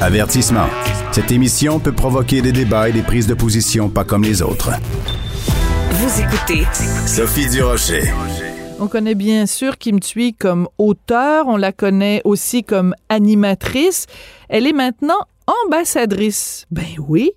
Avertissement. Cette émission peut provoquer des débats et des prises de position pas comme les autres. Vous écoutez Sophie Durocher. On connaît bien sûr Kim Thuy comme auteur, on la connaît aussi comme animatrice. Elle est maintenant ambassadrice. Ben oui,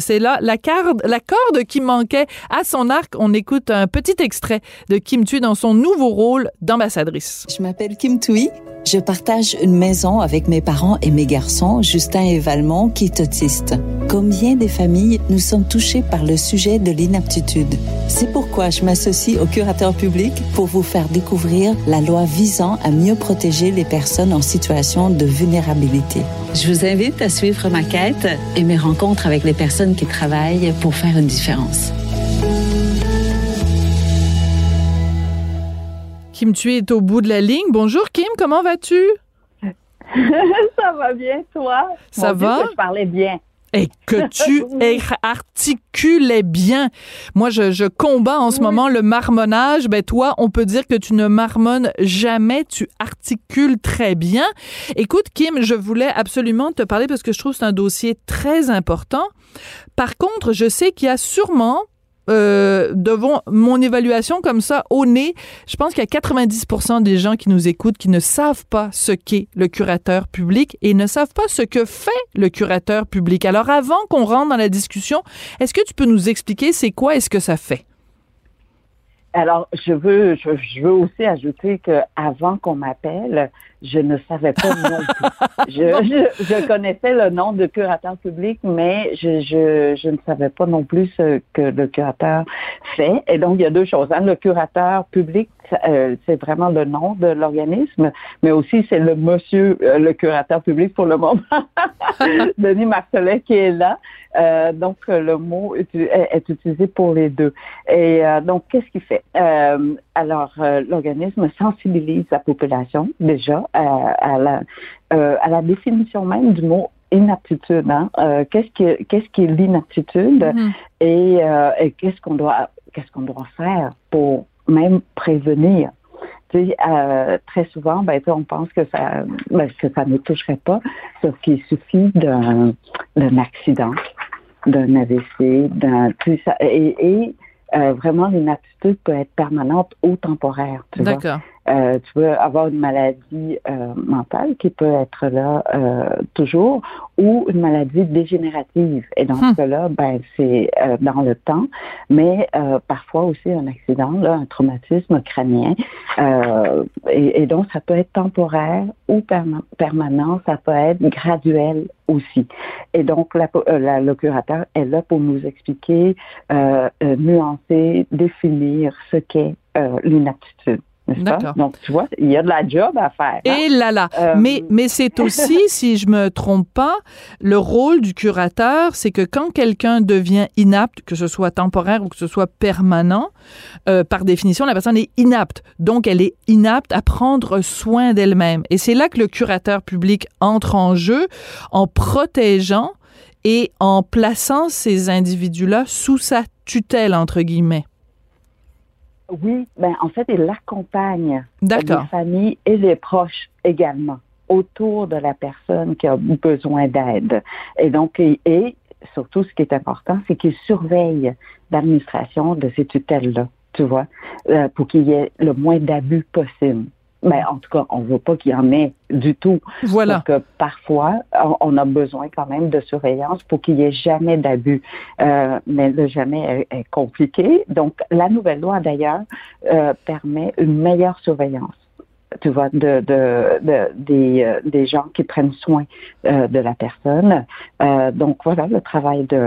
c'est là la corde, la corde qui manquait à son arc. On écoute un petit extrait de Kim Thuy dans son nouveau rôle d'ambassadrice. Je m'appelle Kim Thuy. Je partage une maison avec mes parents et mes garçons, Justin et Valmont, qui est autiste. Comme bien des familles, nous sommes touchés par le sujet de l'inaptitude? C'est pourquoi je m'associe au curateur public pour vous faire découvrir la loi visant à mieux protéger les personnes en situation de vulnérabilité. Je vous invite à suivre ma quête et mes rencontres avec les personnes qui travaillent pour faire une différence. Kim Thuy est au bout de la ligne. Bonjour Kim, comment vas-tu? ça va bien, toi? Ça Mon Dieu, va? que je parlais bien. Et que tu articulais bien. Moi, je, je combats en ce moment le marmonnage. Ben toi, on peut dire que tu ne marmonnes jamais, tu articules très bien. Écoute, Kim, je voulais absolument te parler parce que je trouve que c'est un dossier très important. Par contre, je sais qu'il y a sûrement euh, devant mon évaluation comme ça au nez, je pense qu'il y a 90% des gens qui nous écoutent qui ne savent pas ce qu'est le curateur public et ne savent pas ce que fait le curateur public. Alors avant qu'on rentre dans la discussion, est-ce que tu peux nous expliquer c'est quoi et ce que ça fait? Alors, je veux, je, je veux aussi ajouter que avant qu'on m'appelle, je ne savais pas non plus. Je, je, je connaissais le nom de curateur public, mais je, je, je ne savais pas non plus ce que le curateur fait. Et donc, il y a deux choses. hein. Le curateur public, euh, c'est vraiment le nom de l'organisme, mais aussi c'est le monsieur, euh, le curateur public pour le moment, Denis Marcelet qui est là. Euh, donc, le mot est, est utilisé pour les deux. Et euh, donc, qu'est-ce qu'il fait? Euh, alors, euh, l'organisme sensibilise la population déjà à, à la, euh, à la définition même du mot inaptitude. Hein? Qu'est-ce qui, qu'est-ce qui est l'inaptitude Mhm. et, et qu'est-ce qu'on doit, qu'est-ce qu'on doit faire pour même prévenir? Euh, très souvent, ben, on pense que ça, ben, que ça ne toucherait pas, sauf qu'il suffit d'un, accident, d'un AVC, d'un, et, et euh, vraiment l'inaptitude peut être permanente ou temporaire. D'accord. Euh, tu peux avoir une maladie euh, mentale qui peut être là euh, toujours ou une maladie dégénérative. Et dans Hmm. ce cas-là, ben, c'est euh, dans le temps, mais euh, parfois aussi un accident, là, un traumatisme crânien. Euh, et, et donc, ça peut être temporaire ou perma- permanent, ça peut être graduel aussi. Et donc, la, la- le curateur est là pour nous expliquer, nuancer, définir ce qu'est euh, l'inaptitude. Pas? D'accord. Donc, tu vois, il y a de la job à faire. hein? Et là là. Euh, mais mais c'est aussi, si je me trompe pas, le rôle du curateur, c'est que quand quelqu'un devient inapte, que ce soit temporaire ou que ce soit permanent, euh, par définition, la personne est inapte. Donc, elle est inapte à prendre soin d'elle-même. Et c'est là que le curateur public entre en jeu en protégeant et en plaçant ces individus-là sous sa tutelle, entre guillemets. Oui, ben en fait, il accompagne D'accord. les familles et les proches également autour de la personne qui a besoin d'aide. Et donc, et, et surtout, ce qui est important, c'est qu'il surveille l'administration de ces tutelles-là, tu vois, euh, pour qu'il y ait le moins d'abus possible. Ben, en tout cas, on veut pas qu'il y en ait du tout. Voilà. Parce que parfois, on- a besoin quand même de surveillance pour qu'il n'y ait jamais d'abus. Euh, mais le jamais est, est compliqué. Donc, la nouvelle loi, d'ailleurs, euh, permet une meilleure surveillance. Tu vois, de, de, de- des, euh, des gens qui prennent soin euh, de la personne. Euh, donc voilà le travail de,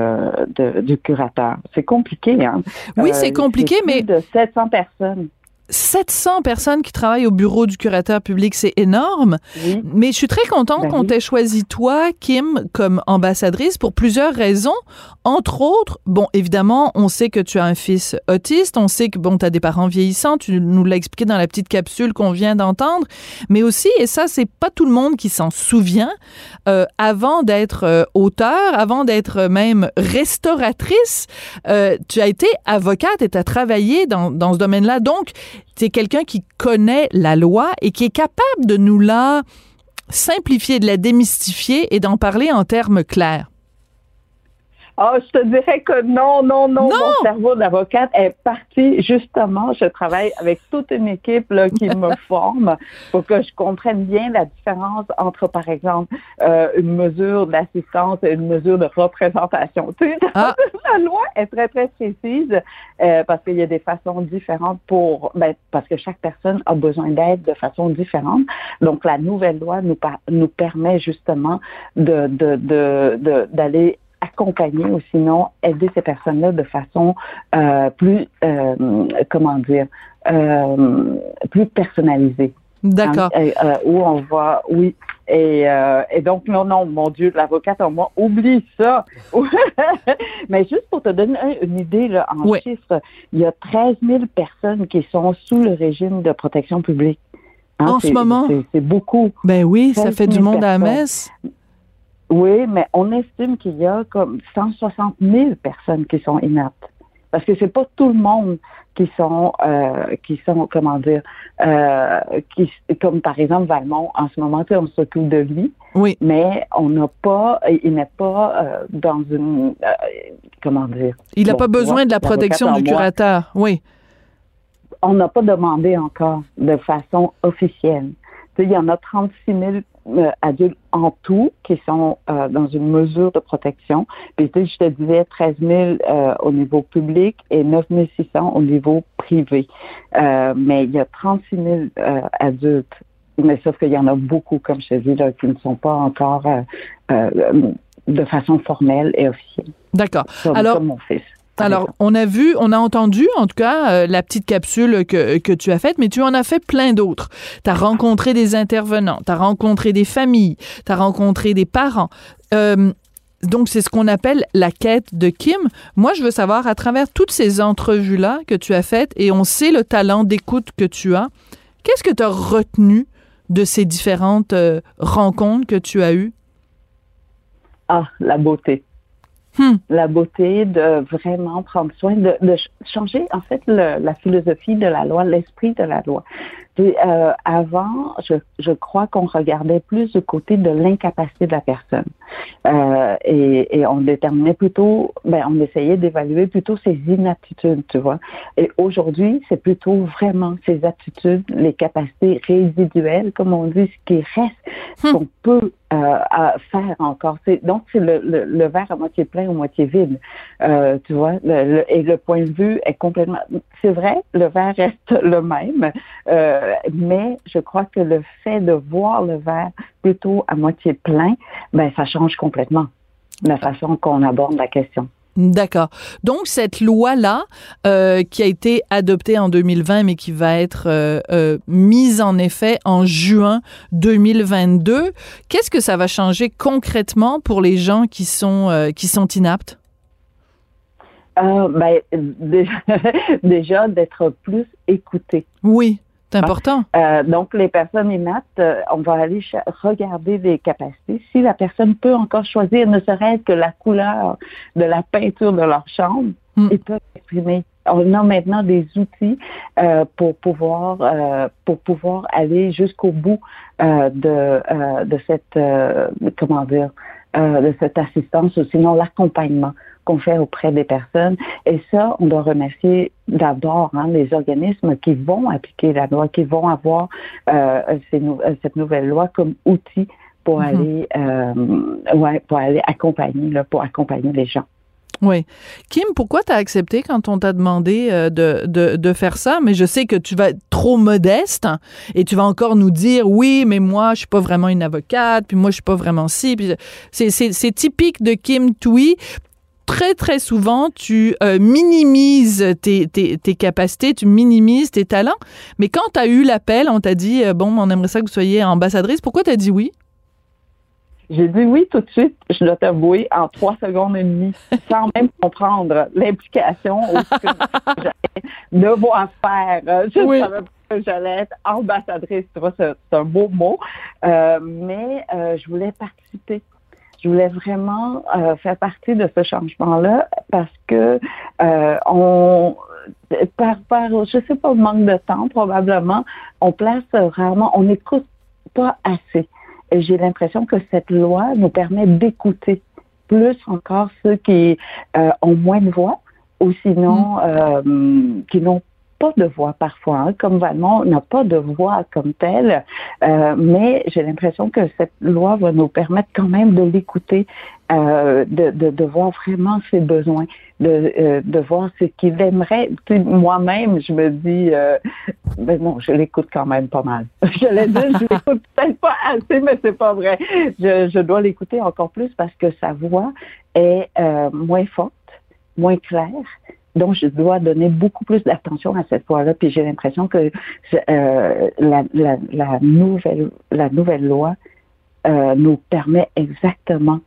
de- du curateur. C'est compliqué, hein? Oui, Euh, c'est compliqué, plus mais de 700 personnes 700 personnes qui travaillent au bureau du curateur public, c'est énorme. Mais je suis très contente Ben qu'on oui. t'ait choisi toi, Kim, comme ambassadrice pour plusieurs raisons. Entre autres, bon, évidemment, on sait que tu as un fils autiste, on sait que, bon, tu as des parents vieillissants, tu nous l'as expliqué dans la petite capsule qu'on vient d'entendre, mais aussi, et ça, c'est pas tout le monde qui s'en souvient, euh, avant d'être euh, auteur, avant d'être même restauratrice, euh, tu as été avocate et tu as travaillé dans, dans ce domaine-là. Donc, es quelqu'un qui connaît la loi et qui est capable de nous la simplifier, de la démystifier et d'en parler en termes clairs. Ah, je te dirais que non, non, non, Non! Mon cerveau d'avocate est parti. Justement, je travaille avec toute une équipe là, qui me forme pour que je comprenne bien la différence entre, par exemple, euh, une mesure d'assistance et une mesure de représentation. Tu sais, Ah. la loi est très, très précise euh, parce qu'il y a des façons différentes pour, ben, parce que chaque personne a besoin d'aide de façon différente. Donc, la nouvelle loi nous, nous permet justement de, de, de, de- d'aller accompagner ou sinon aider ces personnes-là de façon euh, plus, euh, comment dire, euh, plus personnalisée. D'accord. Hein, où on va, oui. Et, euh, et donc, non, non, mon Dieu, l'avocate en moi, oublie ça. Mais juste pour te donner un- une idée là, en Oui. chiffres, il y a 13 000 personnes qui sont sous le régime de protection publique. Hein, En ce moment? c'est- beaucoup. Ben oui, ça 13 fait du 000 monde à la messe. Oui, mais on estime qu'il y a comme 160 000 personnes qui sont inaptes. Parce que c'est pas tout le monde qui sont, euh, qui sont, comment dire, euh, qui, comme par exemple Valmont, en ce moment, on s'occupe de lui, Oui. mais on n'a pas, il n'est pas euh, dans une, comment dire, Il n'a Bon, pas besoin de la protection du moi. curateur. Oui. on n'a pas demandé encore de façon officielle. Il y en a 36 000 euh, adultes en tout qui sont euh, dans une mesure de protection. Puis tu sais, je te disais 13 000 euh, au niveau public et 9 600 au niveau privé. Euh, mais il y a 36 000 euh, adultes. Mais sauf qu'il y en a beaucoup, comme je te dis, là, qui ne sont pas encore euh, euh, de façon formelle et officielle. D'accord. Alors- comme mon fils. Alors, on a vu, on a entendu, en tout cas, euh, la petite capsule que, que tu as faite, mais tu en as fait plein d'autres. Tu as rencontré des intervenants, tu as rencontré des familles, tu as rencontré des parents. Euh, donc, c'est ce qu'on appelle la quête de Kim. Moi, je veux savoir, à travers toutes ces entrevues-là que tu as faites, et on sait le talent d'écoute que tu as, qu'est-ce que tu as retenu de ces différentes euh, rencontres que tu as eues? Ah, la beauté. Hmm. La beauté de vraiment prendre soin, de, de ch- changer en fait le- la philosophie de la loi, l'esprit de la loi. Euh, avant, je, je crois qu'on regardait plus du côté de l'incapacité de la personne. Euh, et, et on déterminait plutôt, ben, on essayait d'évaluer plutôt ses inaptitudes, tu vois. Et aujourd'hui, c'est plutôt vraiment ses aptitudes, les capacités résiduelles, comme on dit, ce qui reste, ce qu'on peut euh, à faire encore. Donc, c'est le, le, le verre à moitié plein ou moitié vide. Euh, tu vois, le- et le point de vue est complètement. C'est vrai, le verre reste le même, euh, mais je crois que le fait de voir le verre plutôt à moitié plein, ben ça change complètement la façon qu'on aborde la question. D'accord. Donc, cette loi-là, euh, qui a été adoptée en 2020, mais qui va être euh, euh, mise en effet en juin 2022, qu'est-ce que ça va changer concrètement pour les gens qui sont, qui sont inaptes? Ben, déjà, d'être plus écouté. Oui, c'est important. Euh, donc, les personnes inaptes, euh, on va aller regarder les capacités. Si la personne peut encore choisir, ne serait-ce que la couleur de la peinture de leur chambre, Mm. ils peuvent exprimer. On a maintenant des outils euh, pour pouvoir euh, pour pouvoir aller jusqu'au bout euh, de euh, de cette euh, comment dire euh, de cette assistance ou sinon l'accompagnement qu'on fait auprès des personnes. Et ça, on doit remercier d'abord hein, les organismes qui vont appliquer la loi, qui vont avoir euh, ces nou- euh, cette nouvelle loi comme outil pour Mhm. aller euh, ouais, pour aller accompagner là, pour accompagner les gens. Oui. Kim, pourquoi tu as accepté quand on t'a demandé euh, de, de, de faire ça? Mais je sais que tu vas être trop modeste et tu vas encore nous dire oui, mais moi, je suis pas vraiment une avocate, puis moi, je suis pas vraiment ci. C'est, typique de Kim Tui. très, très souvent, tu euh, minimises tes, tes, tes, capacités, tu minimises tes talents. Mais quand tu as eu l'appel, on t'a dit, euh, bon, on aimerait ça que vous soyez ambassadrice, pourquoi tu dit oui? J'ai dit oui tout de suite, je dois t'avouer, en trois secondes et demie, sans même comprendre l'implication j'allais devoir faire. Je ne savais pas que j'allais être ambassadrice, tu vois, c'est un beau mot, euh, mais euh, je voulais participer. Je voulais vraiment euh, faire partie de ce changement-là parce que euh, on par, par, je sais pas, manque de temps probablement, on place rarement, on n'écoute pas assez j'ai l'impression que cette loi nous permet d'écouter plus encore ceux qui euh, ont moins de voix ou sinon mm. euh, qui n'ont pas de voix parfois, hein. comme Valmont n'a pas de voix comme telle, euh, mais j'ai l'impression que cette loi va nous permettre quand même de l'écouter, euh, de, de, de, voir vraiment ses besoins, de, euh, de voir ce qu'il aimerait. Moi-même, je me dis, euh, ben non, je l'écoute quand même pas mal. je l'ai dit, je l'écoute peut-être pas assez, mais c'est pas vrai. Je, je dois l'écouter encore plus parce que sa voix est euh, moins forte, moins claire. Donc, je dois donner beaucoup plus d'attention à cette voix-là. Puis j'ai l'impression que euh, la, la, la, nouvelle, la nouvelle loi euh, nous permet exactement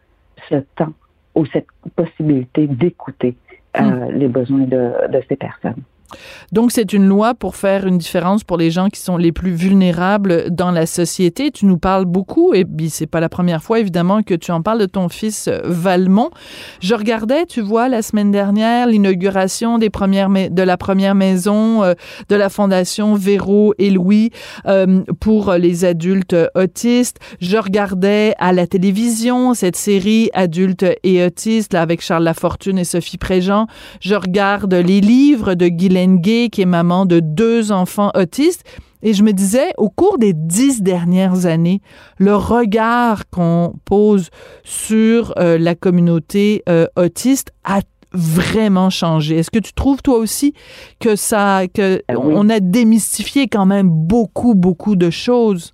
ce temps ou cette possibilité d'écouter euh, hmm. les besoins de, de ces personnes. Donc, c'est une loi pour faire une différence pour les gens qui sont les plus vulnérables dans la société. Tu nous parles beaucoup, et puis c'est pas la première fois, évidemment, que tu en parles de ton fils euh, Valmont. Je regardais, tu vois, la semaine dernière, l'inauguration de la première maison euh, de la Fondation Véro et Louis euh, pour les adultes autistes. Je regardais à la télévision cette série Adultes et autistes, là, avec Charles Lafortune et Sophie Préjean. Je regarde les livres de Guylaine Gay, qui est maman de deux enfants autistes. Et je me disais, au cours des dix dernières années, le regard qu'on pose sur euh, la communauté euh, autiste a vraiment changé. Est-ce que tu trouves toi aussi que ça, que ah on a démystifié quand même beaucoup, beaucoup de choses?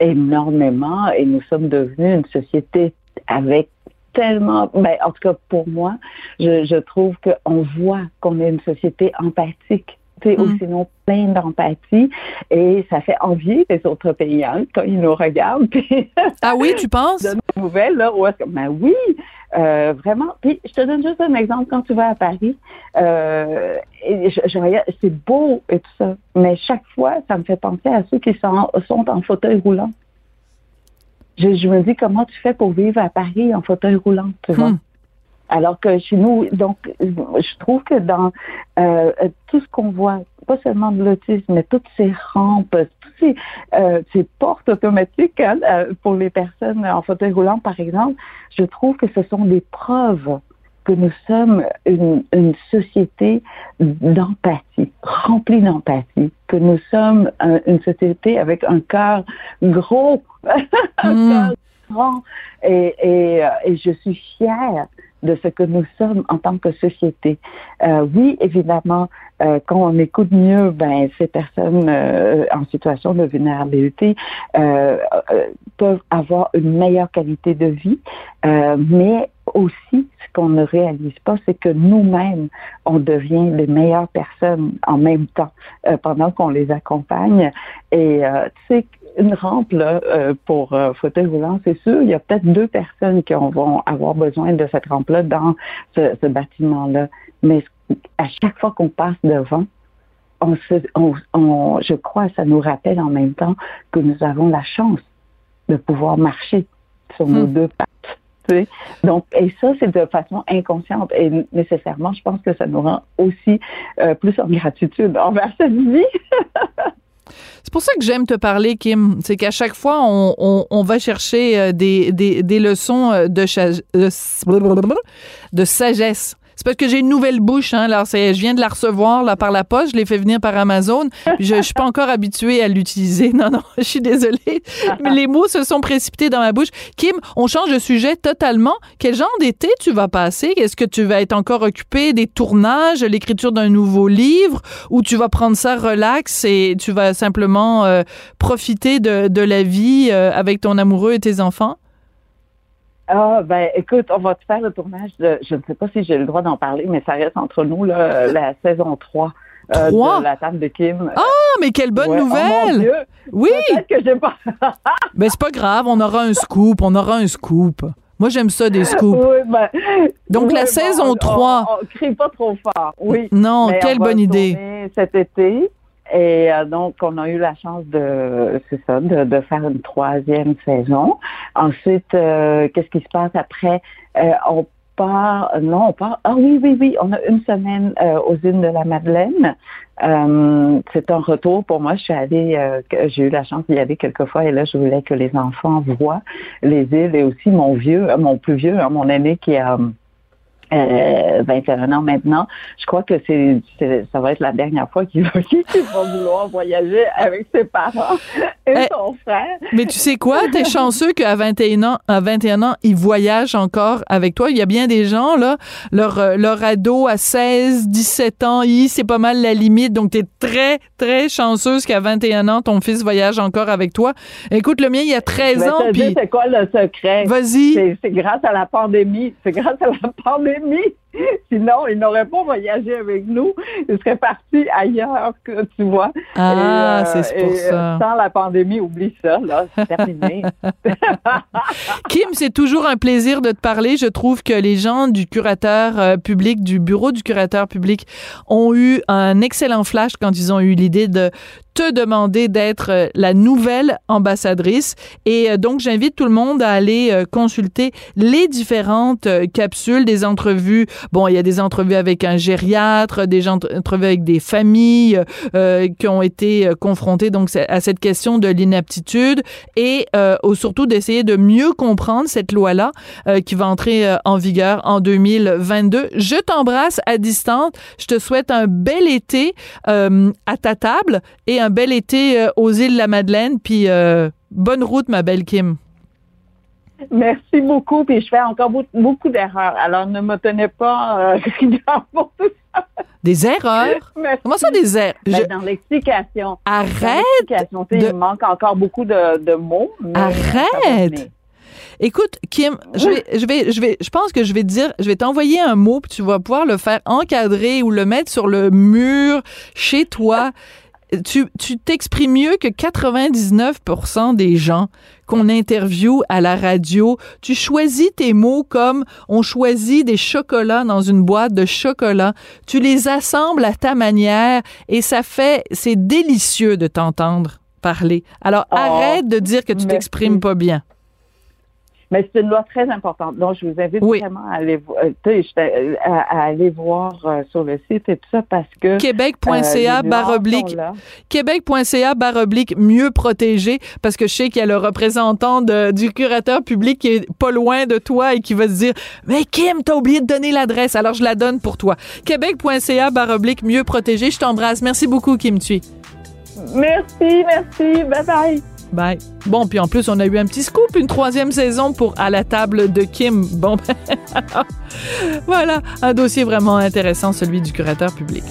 Énormément, et nous sommes devenus une société avec tellement, ben, en tout cas pour moi, je, je trouve qu'on voit qu'on est une société empathique. Mm. ou sinon plein d'empathie et ça fait envie les autres pays hein, quand ils nous regardent. ah oui, tu penses? De nouvelles, là, où que, ben oui, euh, vraiment. Puis je te donne juste un exemple quand tu vas à Paris. Euh, et je, je c'est beau et tout ça, mais chaque fois, ça me fait penser à ceux qui sont, sont en fauteuil roulant je, me dis comment tu fais pour vivre à Paris en fauteuil roulant, tu vois? Hmm. Alors que chez nous, donc, je trouve que dans euh, tout ce qu'on voit, pas seulement de l'autisme, mais toutes ces rampes, toutes ces, euh, ces portes automatiques hein, euh, pour les personnes en fauteuil roulant, par exemple, je trouve que ce sont des preuves que nous sommes une, une société d'empathie, remplie d'empathie, que nous sommes une société avec un cœur gros, un mm. cœur grand, et, et, euh, et, je suis fière de ce que nous sommes en tant que société. Euh, oui, évidemment, euh, quand on écoute mieux, ben ces personnes euh, en situation de vulnérabilité euh, euh, peuvent avoir une meilleure qualité de vie, mais aussi ce qu'on ne réalise pas, c'est que nous-mêmes, on devient les meilleures personnes en même temps pendant qu'on les accompagne. Et tu sais, une rampe là, pour fauteuil roulant, c'est sûr, il y a peut-être deux personnes qui vont avoir besoin de cette rampe-là dans ce, ce bâtiment-là. Mais à chaque fois qu'on passe devant, on se, on, je crois que ça nous rappelle en même temps que nous avons la chance de pouvoir marcher sur nos hmm. deux pattes. Donc, et ça, c'est de façon inconsciente. Et nécessairement, je pense que ça nous rend aussi euh, plus en gratitude envers cette vie. C'est pour ça que j'aime te parler, Kim. C'est qu'à chaque fois, on, va chercher euh, des, des, des leçons euh, de, de sagesse c'est parce que j'ai une nouvelle bouche, hein. Alors, je viens de la recevoir là, par la poste. Je l'ai fait venir par Amazon. je, je suis pas encore habituée à l'utiliser. Non, non, je suis désolée. Mais les mots se sont précipités dans ma bouche. Kim, on change de sujet totalement. Quel genre d'été tu vas passer? Est-ce que tu vas être encore occupé des tournages, l'écriture d'un nouveau livre, ou tu vas prendre ça relax et tu vas simplement euh, profiter de, de, la vie euh, avec ton amoureux et tes enfants? Ah, ben, écoute, on va te faire le tournage de, je ne sais pas si j'ai le droit d'en parler, mais ça reste entre nous, là, la saison 3. euh, Trois? de la table de Kim. Ah, mais quelle bonne Ouais. Oh, mon nouvelle! Dieu. oui! Peut-être que j'ai pas. Ben, c'est pas grave, on aura un scoop, on aura un scoop. Moi, j'aime ça, des scoops. Oui, ben, Donc, oui, la bon, saison on- 3. On, on crie pas trop fort, oui. Non, Mais quelle on va bonne idée. Cet été. Et euh, donc, on a eu la chance de, c'est ça, de, de faire une troisième saison. Ensuite, euh, qu'est-ce qui se passe après? Euh, on part, non, on part, ah oui, oui, oui, on a une semaine euh, aux îles de la Madeleine. Euh, c'est un retour pour moi. Je suis allée, euh, j'ai eu la chance d'y aller quelques fois et là, je voulais que les enfants voient les îles et aussi mon vieux, mon plus vieux, hein, mon aîné qui a euh, 21 ans maintenant. Je crois que c'est, ça va être la dernière fois qu'il va, qu'il va vouloir voyager avec ses parents et Eh, son frère. Mais tu sais quoi? T'es chanceux qu'à 21 ans, à 21 ans, ils voyagent encore avec toi. Il y a bien des gens, là, leur, euh, leur ado à 16, 17 ans, c'est pas mal la limite. Donc, t'es très, très chanceuse qu'à 21 ans, ton fils voyage encore avec toi. Écoute, le mien, il y a 13 Je vais ans, c'est quoi le secret? vas-y. C'est grâce à la pandémie. C'est grâce à la pandémie. Sinon, il n'aurait pas voyagé avec nous. Il serait parti ailleurs, tu vois. Ah, euh, c'est pour et, ça. euh, Sans la pandémie, oublie ça, là. C'est terminé. Kim, c'est toujours un plaisir de te parler. Je trouve que les gens du curateur euh, public, du bureau du curateur public, ont eu un excellent flash quand ils ont eu l'idée de te demander d'être euh, la nouvelle ambassadrice. Et euh, donc, j'invite tout le monde à aller euh, consulter les différentes capsules, des entrevues. Bon, il y a des entrevues avec un gériatre, des entrevues avec des familles qui ont été confrontées donc à cette question de l'inaptitude et euh, surtout d'essayer de mieux comprendre cette loi-là qui va entrer en vigueur en 2022. Je t'embrasse à distance. Je te souhaite un bel été à ta table et un bel été euh, aux îles de la Madeleine. Puis euh, bonne route, ma belle Kim. Merci beaucoup. Puis je fais encore beaucoup, d'erreurs. Alors, ne me tenez pas euh, rigueur pour tout ça. Des erreurs? Merci. Comment ça, des erreurs? Ben, Je- Dans l'explication. Dans Arrête! sais, de- Il manque encore beaucoup de, de mots. mais Arrête! Écoute, Kim, je vais, je vais, je vais, je pense que je vais te dire, je vais t'envoyer un mot, puis tu vas pouvoir le faire encadrer ou le mettre sur le mur chez toi. Tu, tu t'exprimes mieux que 99% des gens qu'on interviewe à la radio. Tu choisis tes mots comme on choisit des chocolats dans une boîte de chocolat. Tu les assembles à ta manière et ça fait, c'est délicieux de t'entendre parler. Alors Oh, arrête de dire que tu t'exprimes pas bien. Mais c'est une loi très importante. Donc, je vous invite Oui. vraiment à aller, euh, à, à aller voir euh, sur le site et tout ça parce que. québec.ca euh, les nuances barre oblique sont là. québec.ca barre oblique mieux protégé parce que je sais qu'il y a le représentant de- du curateur public qui est pas loin de toi et qui va se dire mais Kim t'as oublié de donner l'adresse alors je la donne pour toi québec.ca barre oblique mieux protégé je t'embrasse merci beaucoup Kim Thuy Merci, merci. Bye bye. Bye. Bon, puis en plus, on a eu un petit scoop, une troisième saison pour À la table de Kim. Bon, ben, voilà, un dossier vraiment intéressant, celui du curateur public.